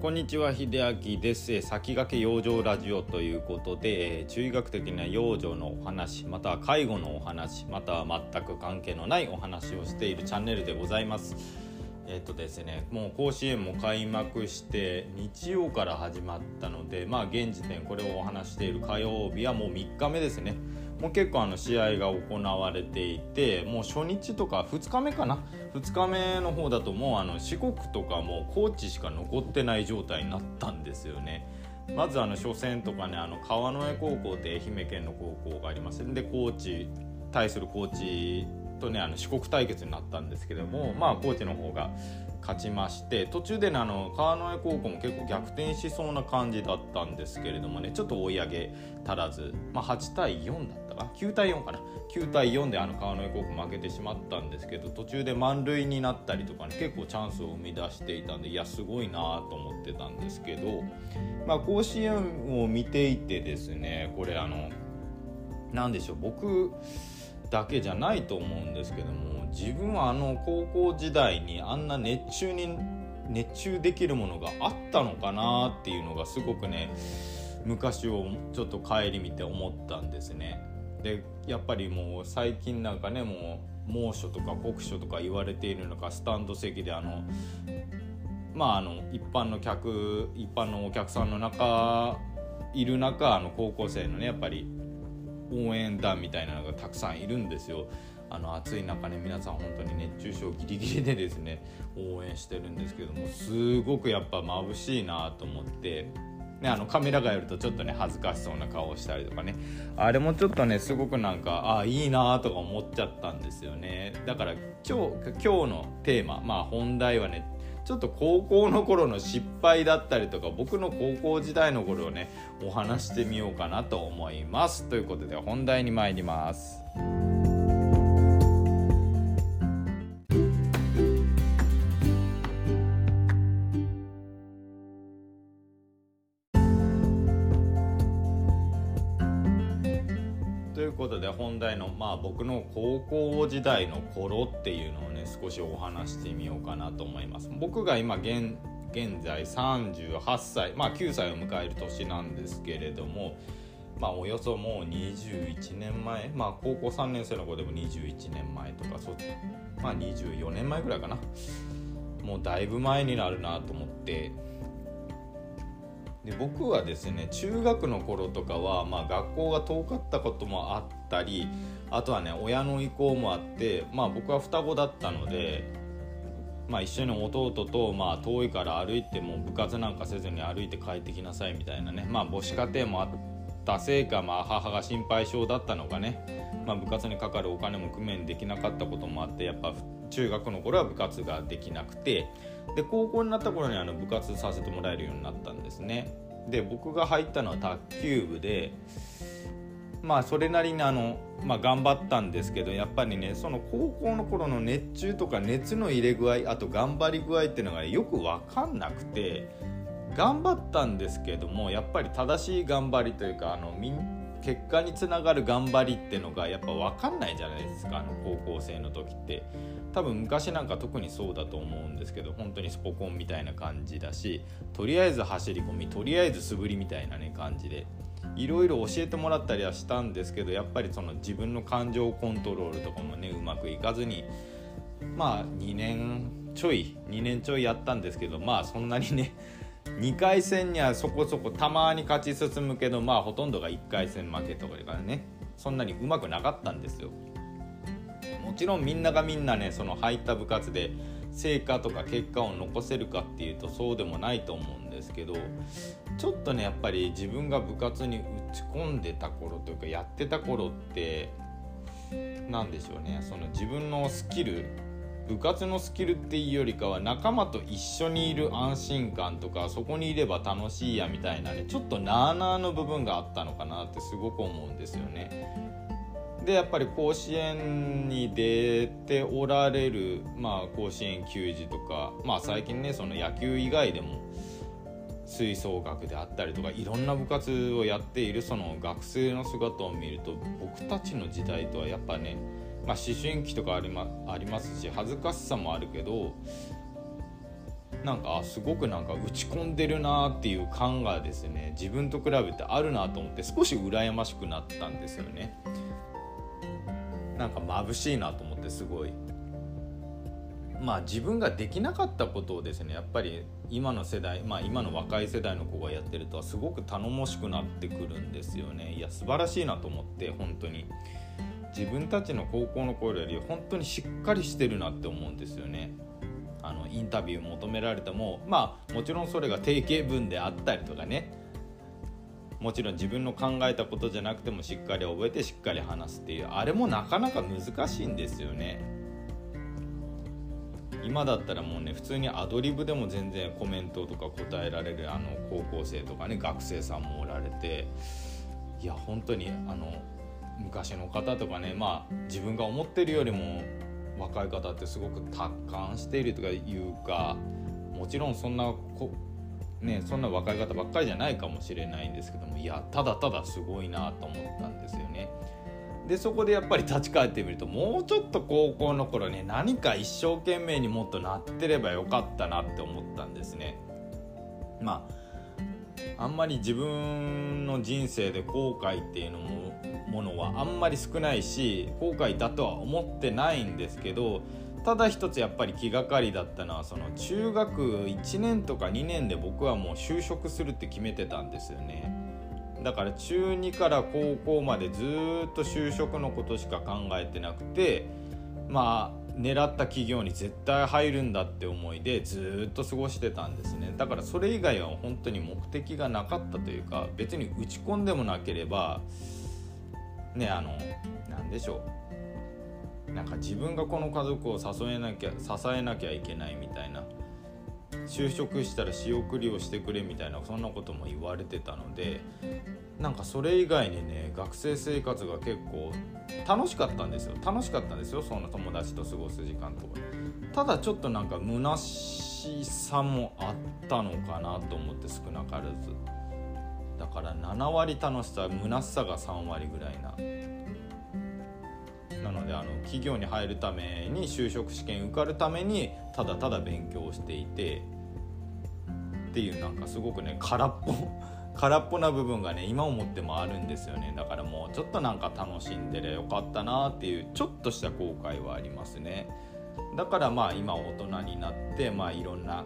こんにちは秀明です。先駆け養生ラジオということで中医学的な養生のお話または介護のお話または全く関係のないお話をしているチャンネルでございます。えっとですねもう甲子園も開幕して日曜から始まったのでまあ現時点これをお話している火曜日はもう3日目ですね。もう結構あの試合が行われていてもう初日とか2日目かな？2日目の方だともうあの四国とかも高知しか残ってない状態になったんですよね。まずあの初戦とかねあの川之江高校って愛媛県の高校がありますで高知対する高知とねあの四国対決になったんですけどもまあ高知の方が勝ちまして途中でねあの川之江高校も結構逆転しそうな感じだったんですけれどもねちょっと追い上げ足らず、まあ、8対4だったか9対4かな？9対4であの川之江高校負けてしまったんですけど途中で満塁になったりとかね結構チャンスを生み出していたんでいやすごいなと思ってたんですけど、まあ、甲子園を見ていてですねこれあの何でしょう僕だけじゃないと思うんですけども自分はあの高校時代にあんな熱中に熱中できるものがあったのかなっていうのがすごくね昔をちょっと顧みて思ったんですね。でやっぱりもう最近なんかねもう猛暑とか酷暑とか言われているのかスタンド席であのまああの一般の客一般のお客さんの中いる中あの高校生のねやっぱり応援団みたいなのがたくさんいるんですよ。あの暑い中ね皆さん本当に熱中症ギリギリでですね応援してるんですけどもすごくやっぱ眩しいなと思って。ね、あのカメラがやるとちょっとね恥ずかしそうな顔をしたりとかねあれもちょっとねすごくなんかああいいなとか思っちゃったんですよねだから今日今日のテーマまあ本題はねちょっと高校の頃の失敗だったりとか僕の高校時代の頃をねお話してみようかなと思いますということで本題に参ります。ことで本題のまあ僕の高校時代の頃っていうのをね少しお話してみようかなと思います。僕が今現現在38歳まあ9歳を迎える年なんですけれどもまあおよそもう21年前まあ高校3年生の子でも21年前とかそまあ24年前ぐらいかな。もうだいぶ前になるなと思ってで僕はですね中学の頃とかは、まあ、学校が遠かったこともあったりあとはね親の意向もあって、まあ、僕は双子だったので、まあ、一緒に弟と、まあ、遠いから歩いても部活なんかせずに歩いて帰ってきなさいみたいなね、まあ、母子家庭もあってたせいか、まあ、母が心配性だったのかね、まあ、部活にかかるお金も工面できなかったこともあってやっぱ中学の頃は部活ができなくて。で高校になった頃にあの部活させてもらえるようになったんですね。で僕が入ったのは卓球部でまあそれなりにあの、まあ、頑張ったんですけどやっぱりねその高校の頃の熱中とか熱の入れ具合あと頑張り具合っていうのが、よく分かんなくて。頑張ったんですけどもやっぱり正しい頑張りというかあの結果につながる頑張りってのがやっぱ分かんないじゃないですかあの高校生の時って。多分昔なんか特にそうだと思うんですけど本当にスポコンみたいな感じだしとりあえず走り込みとりあえず素振りみたいなね感じで。いろいろ教えてもらったりはしたんですけどやっぱりその自分の感情コントロールとかもねうまくいかずにまあ2年ちょい2年ちょいやったんですけどまあそんなにね2回戦にはそこそこたまに勝ち進むけどまあほとんどが1回戦負けとかだからねそんなにうまくなかったんですよ。もちろんみんながみんなねその入った部活で成果とか結果を残せるかっていうとそうでもないと思うんですけどちょっとねやっぱり自分が部活に打ち込んでた頃というかやってた頃って何でしょうねその自分のスキル部活のスキルっていうよりかは仲間と一緒にいる安心感とかそこにいれば楽しいやみたいなねちょっとなあなあの部分があったのかなってすごく思うんですよね。でやっぱり甲子園に出ておられる、まあ、甲子園球児とか、まあ、最近ねその野球以外でも吹奏楽であったりとかいろんな部活をやっているその学生の姿を見ると僕たちの時代とはやっぱね、まあ、思春期とかあり,、まありますし恥ずかしさもあるけどなんかすごくなんか打ち込んでるなっていう感がですね自分と比べてあるなと思って少し羨ましくなったんですよね。なんか眩しいなと思ってすごい。まあ自分ができなかったことをですねやっぱり今の世代まあ今の若い世代の子がやってるとはすごく頼もしくなってくるんですよね。いや素晴らしいなと思って本当に。自分たちの高校の頃より本当にしっかりしてるなって思うんですよね。あのインタビュー求められてもまあもちろんそれが定型文であったりとかね。もちろん自分の考えたことじゃなくてもしっかり覚えてしっかり話すっていうあれもなかなか難しいんですよね。今だったらもうね普通にアドリブでも全然コメントとか答えられるあの高校生とかね学生さんもおられて。いや本当にあの昔の方とかねまあ自分が思ってるよりも若い方ってすごく達観しているとかいうかもちろんそんなこねそんな若い方ばっかりじゃないかもしれないんですけどもいやただただすごいなと思ったんですよね。でそこでやっぱり立ち返ってみるともうちょっと高校の頃ね何か一生懸命にもっとなってればよかったなって思ったんですね。まああんまり自分の人生で後悔っていうのもものはあんまり少ないし後悔だとは思ってないんですけどただ一つやっぱり気がかりだったのはその中学1年とか2年で僕はもう就職するって決めてたんですよね。だから中2から高校までずっと就職のことしか考えてなくてまあ狙った企業に絶対入るんだって思いでずっと過ごしてたんですね。だからそれ以外は本当に目的がなかったというか別に打ち込んでもなければねあの何でしょう。なんか自分がこの家族を支えなきゃ支えなきゃいけないみたいな。就職したら仕送りをしてくれみたいなそんなことも言われてたのでなんかそれ以外にね学生生活が結構楽しかったんですよ。楽しかったんですよその友達と過ごす時間とか。ただちょっとなんか虚しさもあったのかなと思って少なからず。だから7割楽しさ虚しさが3割ぐらいな。なのであの企業に入るために就職試験受かるためにただただ勉強していてっていうなんかすごくね空っぽ。空っぽな部分がね今思ってもあるんですよね。だからもうちょっとなんか楽しんでりゃよかったなっていうちょっとした後悔はありますね。だからまあ今大人になってまあいろんな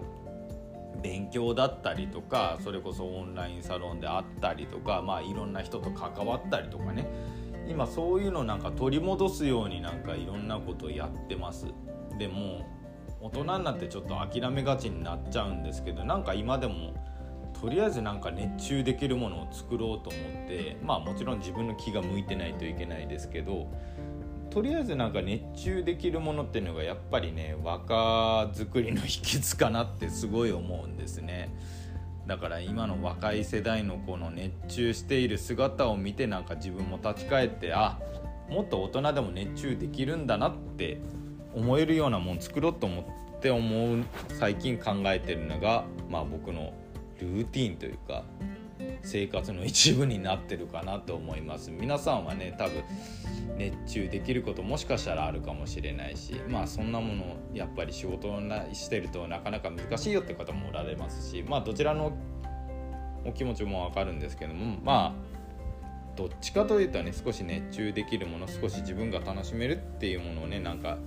勉強だったりとかそれこそオンラインサロンであったりとかまあいろんな人と関わったりとかね。今そういうのなんか取り戻すようになんかいろんなことやってます。でも大人になってちょっと諦めがちになっちゃうんですけどなんか今でもとりあえずなんか熱中できるものを作ろうと思ってまあもちろん自分の気が向いてないといけないですけどとりあえずなんか熱中できるものっていうのがやっぱりね若作りの秘訣かなってすごい思うんですね。だから今の若い世代のこの熱中している姿を見てなんか自分も立ち返ってあもっと大人でも熱中できるんだなって思えるようなもん作ろうと思って思う最近考えてるのが、まあ、僕のルーティンというか生活の一部になってるかなと思います。皆さんはね多分熱中できることもしかしたらあるかもしれないしまあそんなものやっぱり仕事をしてるとなかなか難しいよって方もおられますしまあどちらのお気持ちもわかるんですけどもまあどっちかというとね少し熱中できるもの少し自分が楽しめるっていうものをねなんか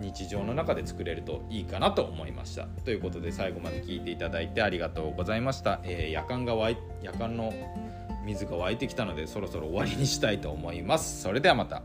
日常の中で作れるといいかなと思いました。ということで最後まで聞いていただいてありがとうございました、えー、夜間が湧い夜間の水が湧いてきたのでそろそろ終わりにしたいと思います。それではまた。